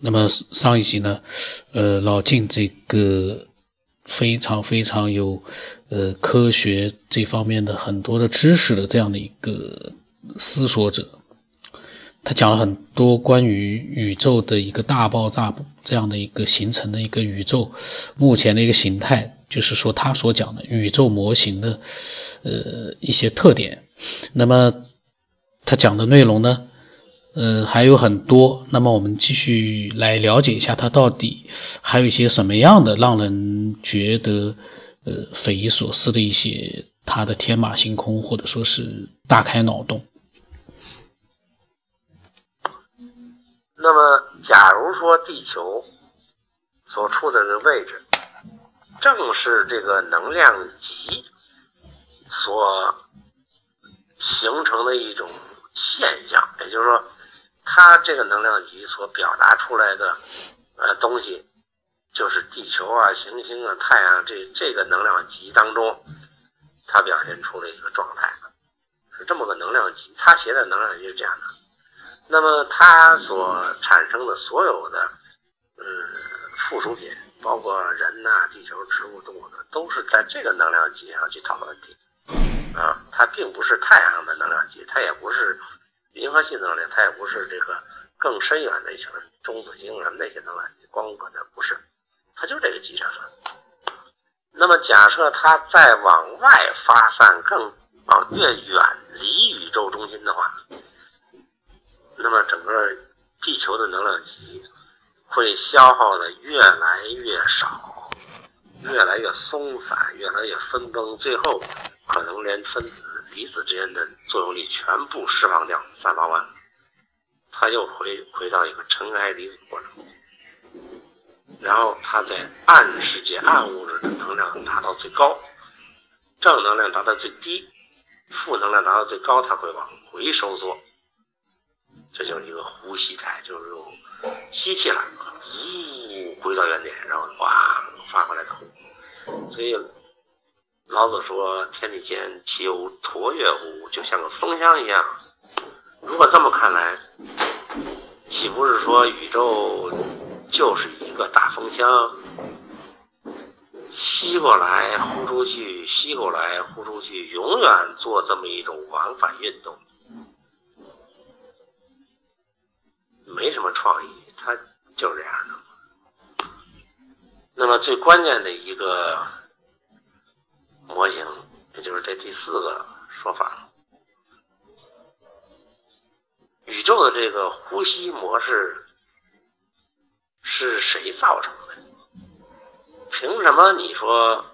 那么上一集呢，呃，老晋这个非常非常有呃科学这方面的很多的知识的这样的一个思索者，他讲了很多关于宇宙的一个大爆炸这样的一个形成的一个宇宙目前的一个形态，就是说他所讲的宇宙模型的呃一些特点。那么他讲的内容呢？呃，还有很多。那么我们继续来了解一下，它到底还有一些什么样的让人觉得呃匪夷所思的一些它的天马行空，或者说是大开脑洞。那么，假如说地球所处的这个位置，正是这个能量级所形成的一种现象，也就是说。它这个能量级所表达出来的呃东西，就是地球啊、行星啊、太阳这这个能量级当中，它表现出了一个状态，是这么个能量级。它写的能量级是这样的。那么它所产生的所有的嗯附属品，包括人呐、地球、植物、动物的，都是在这个能量级上去讨论问题啊。它并不是太阳的能量级，它也不是。核系能量，它也不是这个更深远的一些中子星什么那些能量，光可能不是，它就这个级上算。那么假设它再往外发散，更往越远离宇宙中心的话，那么整个地球的能量级会消耗的越来越少，越来越松散，越来越分崩，最后可能连分子。离子之间的作用力全部释放掉、散发完，它又回回到一个尘埃离子过程，然后它在暗世界、暗物质的能量达到最高，正能量达到最低，负能量达到最高，它会往回收缩，这就是一个呼吸态，就是用吸气了，呜回到原点，然后哇发回来的，所以。老子说：“天地间，岂有橐越乎？就像个风箱一样。如果这么看来，岂不是说宇宙就是一个大风箱，吸过来呼出去，吸过来呼出去，永远做这么一种往返运动，没什么创意，它就是这样的。那么最关键的一个。”模型，也就是这第四个说法，宇宙的这个呼吸模式是谁造成的？凭什么你说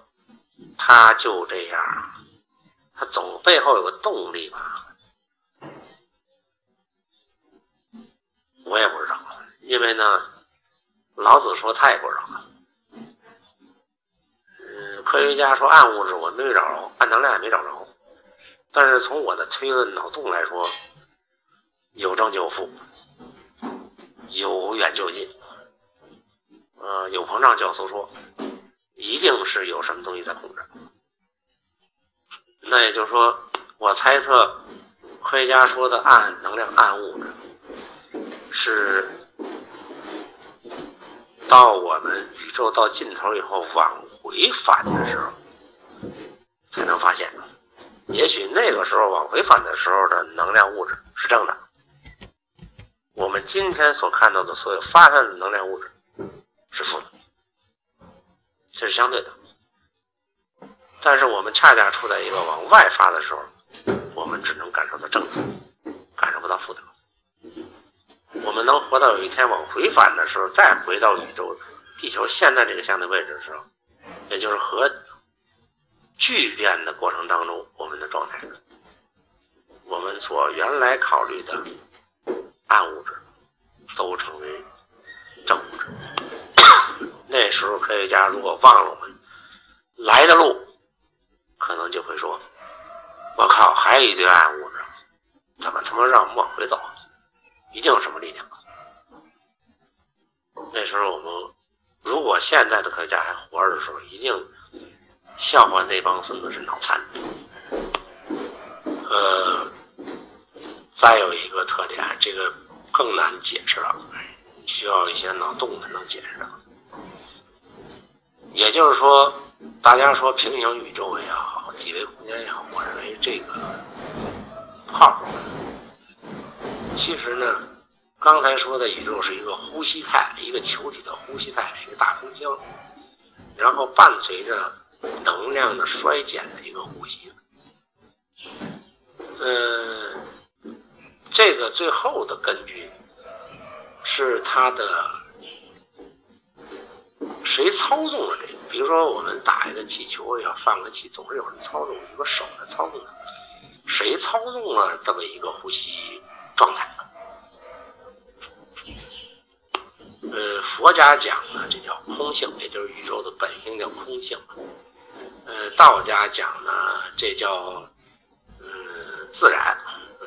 它就这样？它总背后有个动力吧？我也不知道，因为呢，老子说他也不知道。科学家说暗物质我没找着，暗能量也没找着，但是从我的推论脑洞来说，有正就有负，有远就近，呃，有膨胀就有收缩，一定是有什么东西在控制。那也就是说，我猜测科学家说的暗能量、暗物质是到我们。宇宙到尽头以后往回返的时候，才能发现。也许那个时候往回返的时候的能量物质是正的，我们今天所看到的所有发散的能量物质是负的，这是相对的。但是我们恰恰处在一个往外发的时候，我们只能感受到正的，感受不到负的。我们能活到有一天往回返的时候，再回到宇宙。地球现在这个相对位置的时候，也就是核聚变的过程当中，我们的状态，我们所原来考虑的暗物质都成为正物质。那时候科学家如果忘了我们来的路，可能就会说：“我靠，还有一堆暗物质，怎么他妈让我们往回走？一定有什么力量。”那时候我们。如果现在的科学家还活着的时候，一定笑话那帮孙子是脑残。呃，再有一个特点，这个更难解释了，需要一些脑洞才能解释的。也就是说，大家说平行宇宙也好，几维空间也好，我认为这个泡泡，其实呢，刚才说的宇宙是一个呼吸态，一个球体的呼吸态，一个大空箱，然后伴随着能量的衰减的一个呼吸。嗯，这个最后的根据是它的。谁操纵了这个？比如说，我们打一个气球，要放个气，总是有人操纵，一个手来操纵的。谁操纵了这么一个呼吸状态？家讲呢，这叫空性，也就是宇宙的本性叫空性。呃，道家讲呢，这叫嗯自然，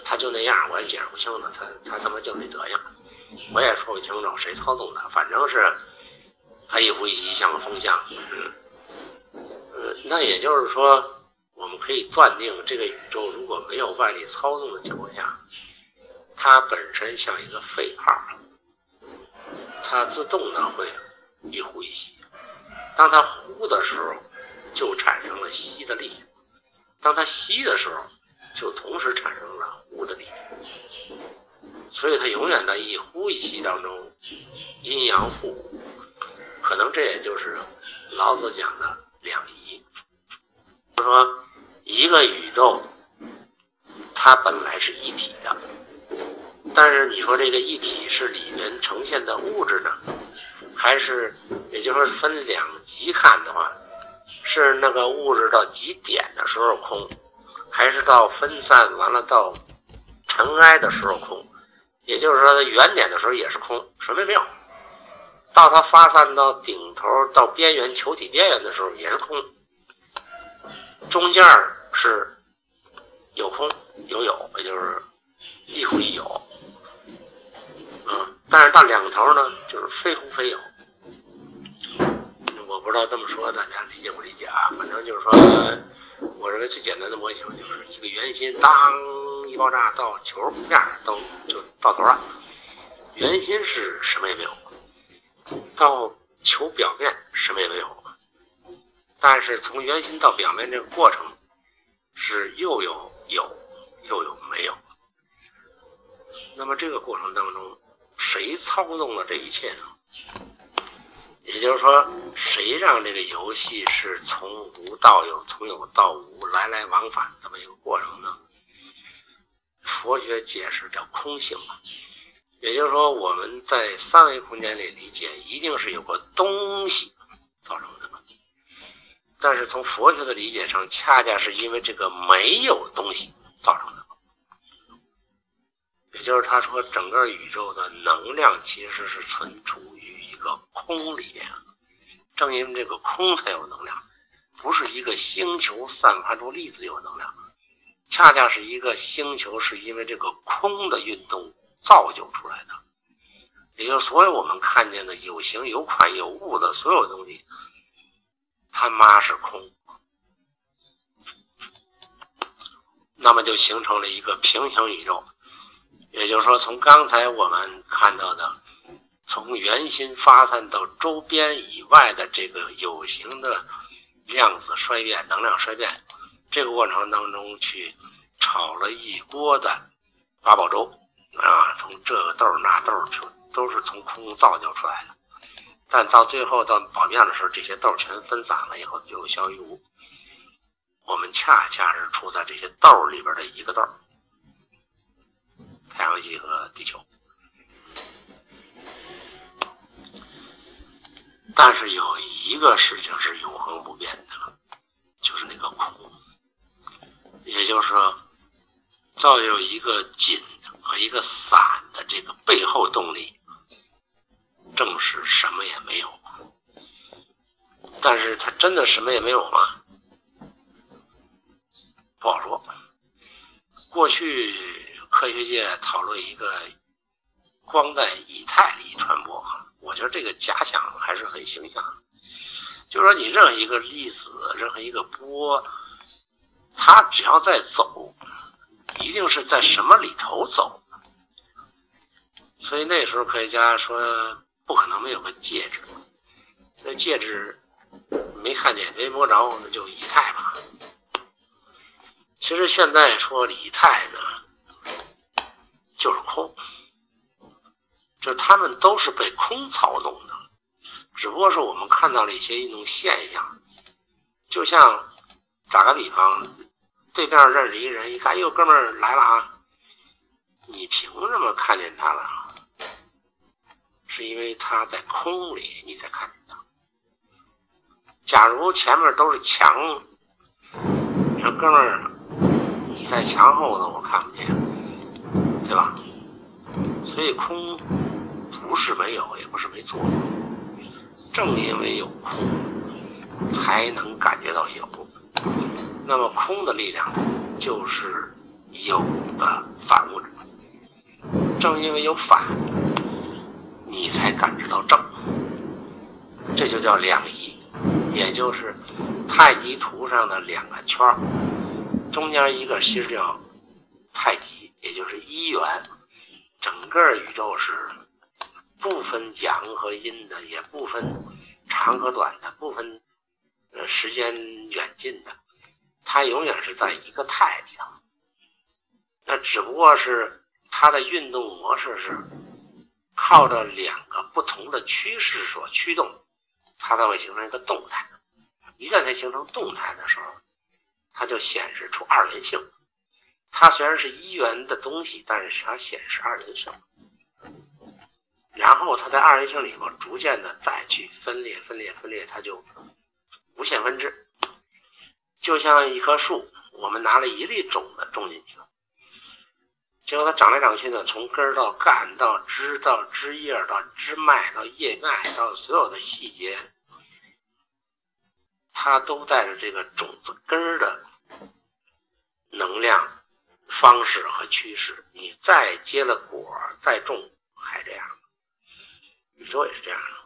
他就那样，我也解释不清楚，他他他妈就那德行，我也说不清楚谁操纵的，反正是。它一呼一吸像风向，嗯，呃，那也就是说，我们可以断定，这个宇宙如果没有外力操纵的情况下，它本身像一个肺泡，它自动的会一呼一吸。当它呼的时候，就产生了吸的力；当它吸的时候，就同时产生了呼的力。所以它永远在一呼一吸当中，阴阳互补。可能这也就是老子讲的两仪，就说一个宇宙，它本来是一体的，但是你说这个一体是里面呈现的物质呢，还是也就是说分两极看的话，是那个物质到极点的时候空，还是到分散完了到尘埃的时候空？也就是说，它原点的时候也是空，什么也没有。到它发散到顶头到边缘球体边缘的时候也是空，中间是有空有有，也就是一空一有，嗯，但是到两头呢就是非空非有。我不知道这么说大家理解不理解啊？反正就是说，我认为最简单的模型就是一个圆心，当一爆炸到球面都就到头了，圆心是什么也没有。到球表面什么也没有，但是从圆心到表面这个过程是又有有又有没有。那么这个过程当中，谁操纵了这一切呢？也就是说，谁让这个游戏是从无到有，从有到无，来来往返这么一个过程呢？佛学解释叫空性嘛。也就是说，我们在三维空间里理解，一定是有个东西造成的。但是从佛学的理解上，恰恰是因为这个没有东西造成的。也就是他说，整个宇宙的能量其实是存储于一个空里面。正因为这个空才有能量，不是一个星球散发出粒子有能量，恰恰是一个星球是因为这个空的运动。造就出来的，也就所有我们看见的有形有款有物的所有东西，他妈是空，那么就形成了一个平行宇宙。也就是说，从刚才我们看到的，从圆心发散到周边以外的这个有形的量子衰变、能量衰变，这个过程当中去炒了一锅的八宝粥。啊，从这个豆那豆就都是从空中造就出来的，但到最后到表面的时候，这些豆全分散了以后就消于无。我们恰恰是处在这些豆里边的一个豆，太阳系和地球。但是有一个事情是永恒不变的，就是那个空，也就是说，造就一个紧。和一个散的这个背后动力，正是什么也没有。但是它真的什么也没有吗？不好说。过去科学界讨论一个光在以太里传播，我觉得这个假想还是很形象。就是说你任何一个粒子，任何一个波，它只要在走。一定是在什么里头走，所以那时候科学家说，不可能没有个介质。那介质没看见、没摸着，那就以太吧。其实现在说以太呢，就是空，就他们都是被空操纵的，只不过是我们看到了一些一种现象，就像打个比方，对面认识一个人，一看，哟，哥们儿来了啊，你凭什么看见他了？是因为他在空里，你才看见他。假如前面都是墙，这哥们儿，你在墙后头，我看不见，对吧？所以空不是没有，也不是没做。正因为有空，才能感觉到有。那么空的力量就是有的反物质。正因为有反。你才感知到正，这就叫两仪，也就是太极图上的两个圈中间一个其实叫太极，也就是一元。整个宇宙是不分阳和阴的，也不分长和短的，不分时间远近的，它永远是在一个态里头。那只不过是它的运动模式是。靠着两个不同的趋势所驱动，它才会形成一个动态。一旦它形成动态的时候，它就显示出二元性。它虽然是一元的东西，但是它显示二元性。然后它在二元性里头逐渐的再去分裂、分裂、分裂，它就无限分支。就像一棵树，我们拿了一粒种子种进去了。结果它长来长去呢，从根到干到枝到枝叶到枝脉到叶脉到所有的细节，它都带着这个种子根的能量、方式和趋势。你再结了果，再种还这样，宇宙也是这样的。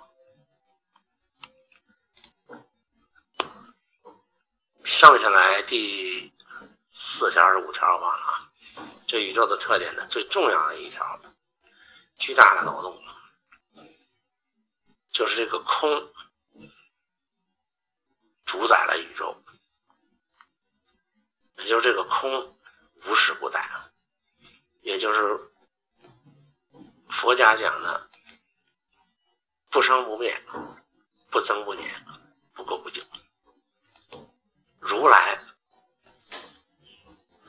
剩下来第四条还是五条吧？这宇宙的特点呢，最重要的一条，巨大的脑洞，就是这个空主宰了宇宙，也就是这个空无时不在，也就是佛家讲的不生不灭、不增不减、不垢不净，如来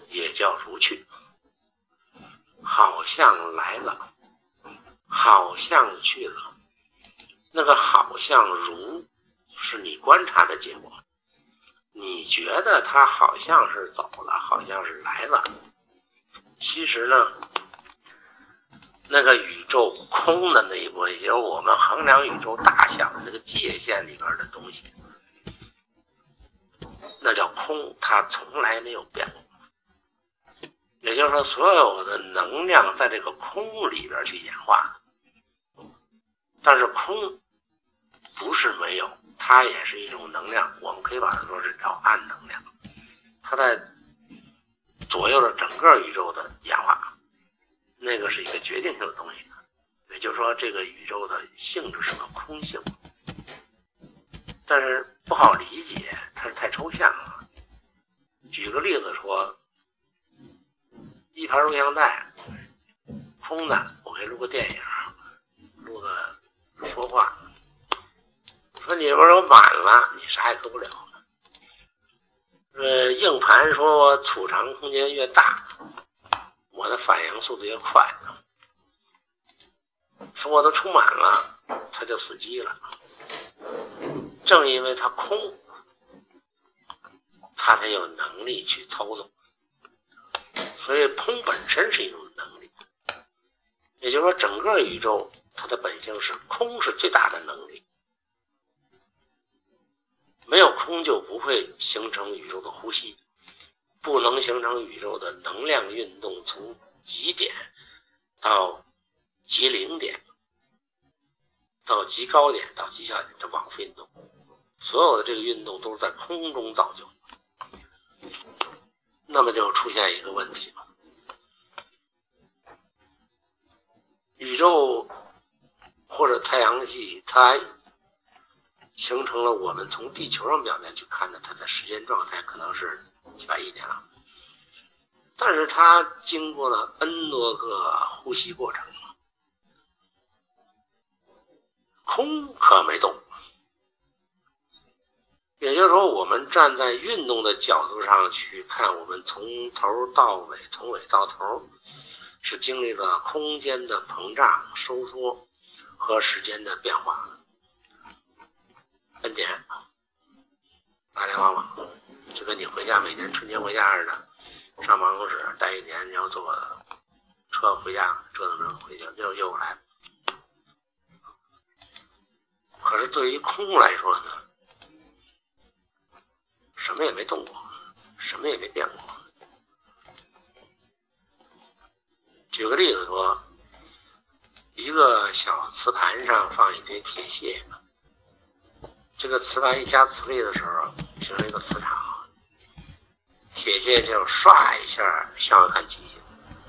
也叫如去。好像来了，好像去了，那个好像如是你观察的结果，你觉得他好像是走了，好像是来了，其实呢，那个宇宙空的那一部分，也就是我们衡量宇宙大小的那个界限里边的东西，那叫空，它从来没有变过。也就是说，所有的能量在这个空里边去演化，但是空不是没有，它也是一种能量。我们可以把它说是叫暗能量，它在左右着整个宇宙的演化。那个是一个决定性的东西，也就是说，这个宇宙的性质是个空性，但是不好理解，它是太抽象了。举个例子说。一盘录像带，空的，我给录个电影，录个说话。说里边都满了，你啥也做不了。呃，硬盘说我储藏空间越大，我的反应速度越快。说我都充满了，它就死机了。正因为它空，它才有能力去操纵。所以空本身是一种能力，也就是说，整个宇宙它的本性是空，是最大的能力。没有空就不会形成宇宙的呼吸，不能形成宇宙的能量运动，从极点到极零点，到极高点到极小点的往复运动，所有的这个运动都是在空中造就。那么就出现一个问题了：宇宙或者太阳系，它形成了我们从地球上表面去看的它的时间状态，可能是几百亿年了。但是它经过了 N 多个呼吸过程，空可没动。也就是说，我们站在运动的角度上去看，我们从头到尾，从尾到头，是经历了空间的膨胀、收缩和时间的变化。恩典，来来往往，就跟你回家每年春节回家似的。上办公室待一年，你要坐车回家，折腾着回去又又来。可是对于空来说呢，什么也没动过，什么也没变过。举个例子说，一个小瓷盘上放一堆铁屑，这个磁盘一加磁力的时候，形成一个磁场。铁屑就唰一下向外看机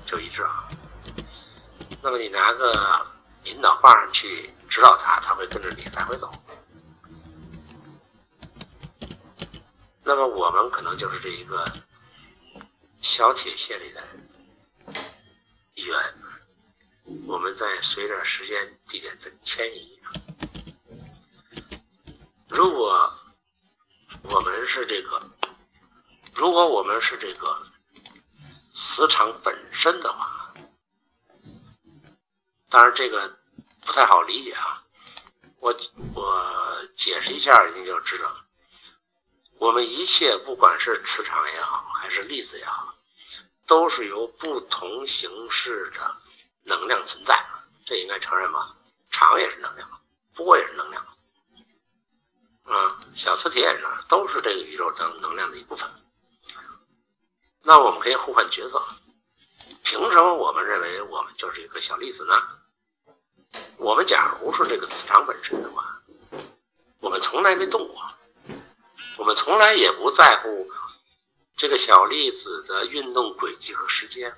就一致了。那么你拿个引导棒去指导它，它会跟着你来回走。那么我们可能就是这一个小铁屑里的一员，我们在随着时间地点的迁移。如果我们是这个。如果我们是这个磁场本身的话，当然这个不太好理解啊。我我解释一下，你就知道，我们一切不管是磁场也好，还是粒子也好，都是由不同形式的能量存在，这应该承认吧？场也是能量，波也是能量，啊，小磁铁也是，都是这个宇宙能能量的一部分。那我们可以互换角色，凭什么我们认为我们就是一个小粒子呢？我们假如是这个磁场本身的话，我们从来没动过，我们从来也不在乎这个小粒子的运动轨迹和时间，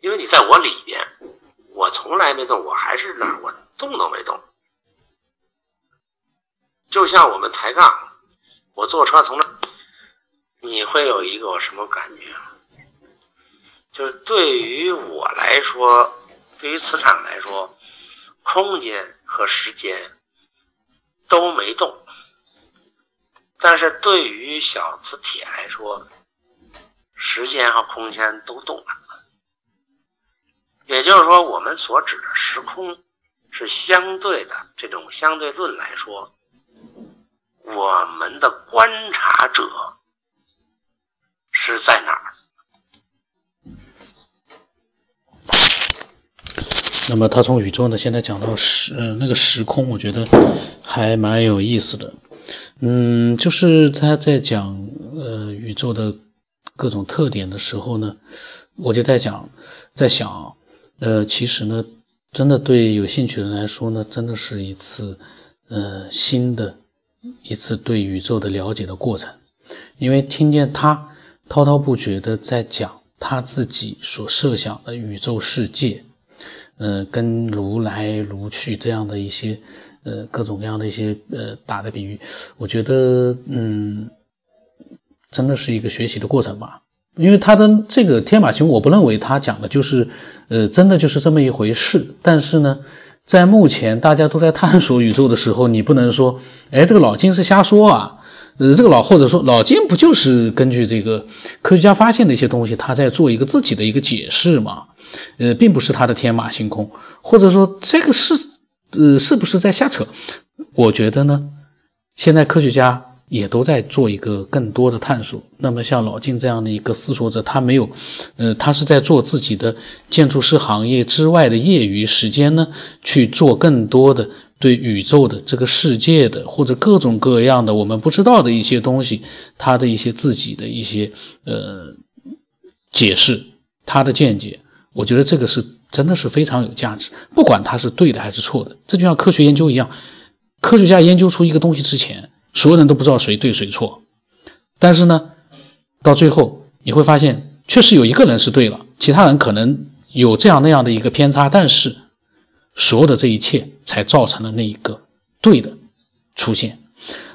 因为你在我里边，我从来没动，我还是那儿，我动都没动。就像我们抬杠，我坐车从那。会有一个什么感觉？就是对于我来说，对于磁场来说，空间和时间都没动，但是对于小磁铁来说，时间和空间都动了。也就是说，我们所指的时空是相对的。这种相对论来说，我们的观察者。是在哪儿？那么他从宇宙呢，现在讲到时，呃，那个时空，我觉得还蛮有意思的。嗯，就是他在讲呃宇宙的各种特点的时候呢，我就在讲，在想，呃，其实呢，真的对有兴趣的人来说呢，真的是一次呃新的一次对宇宙的了解的过程，因为听见他。滔滔不绝地在讲他自己所设想的宇宙世界，呃，跟如来如去这样的一些，呃，各种各样的一些呃打的比喻，我觉得，嗯，真的是一个学习的过程吧。因为他的这个天马行空，我不认为他讲的就是，呃，真的就是这么一回事。但是呢，在目前大家都在探索宇宙的时候，你不能说，哎，这个老金是瞎说啊。呃，这个老或者说老金不就是根据这个科学家发现的一些东西，他在做一个自己的一个解释嘛？呃，并不是他的天马行空，或者说这个是呃是不是在瞎扯？我觉得呢，现在科学家也都在做一个更多的探索。那么像老金这样的一个思索者，他没有，呃，他是在做自己的建筑师行业之外的业余时间呢，去做更多的。对宇宙的这个世界的或者各种各样的我们不知道的一些东西，他的一些自己的一些呃解释，他的见解，我觉得这个是真的是非常有价值。不管他是对的还是错的，这就像科学研究一样，科学家研究出一个东西之前，所有人都不知道谁对谁错，但是呢，到最后你会发现，确实有一个人是对了，其他人可能有这样那样的一个偏差，但是。所有的这一切才造成了那一个对的出现。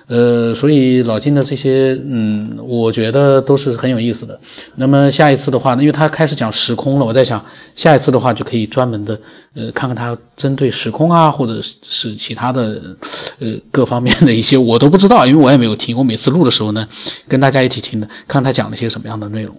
呃，所以老金的这些，嗯，我觉得都是很有意思的。那么下一次的话呢，因为他开始讲时空了，我在想下一次的话就可以专门的，呃，看看他针对时空啊，或者是其他的，呃，各方面的一些我都不知道，因为我也没有听。我每次录的时候呢，跟大家一起听的，看他讲了些什么样的内容。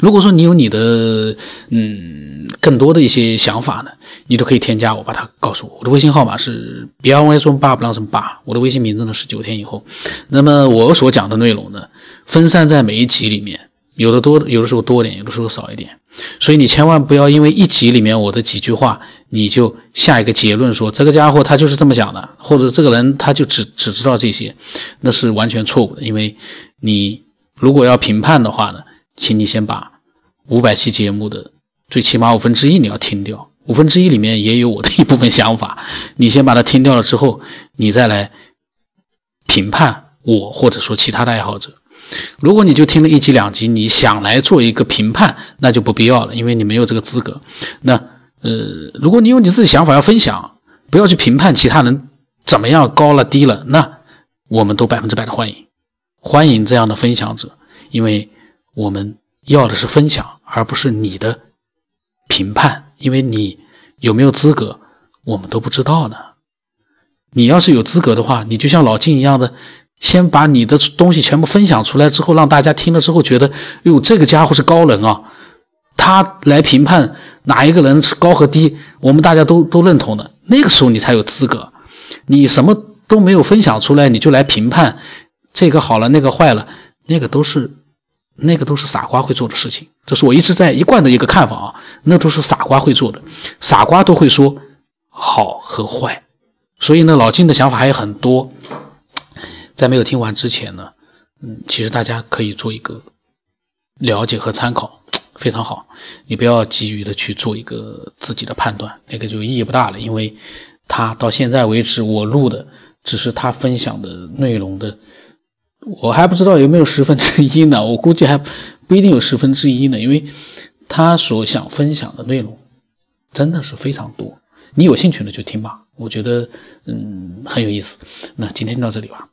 如果说你有你的嗯更多的一些想法呢，你都可以添加我，把它告诉我。我的微信号码是 b l y 说八不让什么八，我的微信名字呢是九天以后。那么我所讲的内容呢，分散在每一集里面，有的多，有的时候多点，有的时候少一点。所以你千万不要因为一集里面我的几句话，你就下一个结论说这个家伙他就是这么讲的，或者这个人他就只只知道这些，那是完全错误的。因为你如果要评判的话呢？请你先把五百期节目的最起码五分之一你要听掉，五分之一里面也有我的一部分想法，你先把它听掉了之后，你再来评判我或者说其他的爱好者。如果你就听了一集两集，你想来做一个评判，那就不必要了，因为你没有这个资格。那呃，如果你有你自己想法要分享，不要去评判其他人怎么样高了低了，那我们都百分之百的欢迎，欢迎这样的分享者，因为。我们要的是分享，而不是你的评判，因为你有没有资格，我们都不知道呢。你要是有资格的话，你就像老金一样的，先把你的东西全部分享出来之后，让大家听了之后觉得，哟，这个家伙是高人啊，他来评判哪一个人是高和低，我们大家都都认同的。那个时候你才有资格。你什么都没有分享出来，你就来评判这个好了，那个坏了，那个都是。那个都是傻瓜会做的事情，这是我一直在一贯的一个看法啊。那都是傻瓜会做的，傻瓜都会说好和坏。所以呢，老金的想法还有很多，在没有听完之前呢，嗯，其实大家可以做一个了解和参考，非常好。你不要急于的去做一个自己的判断，那个就意义不大了，因为他到现在为止我录的只是他分享的内容的。我还不知道有没有十分之一呢，我估计还不一定有十分之一呢，因为他所想分享的内容真的是非常多。你有兴趣的就听吧，我觉得嗯很有意思。那今天就到这里吧。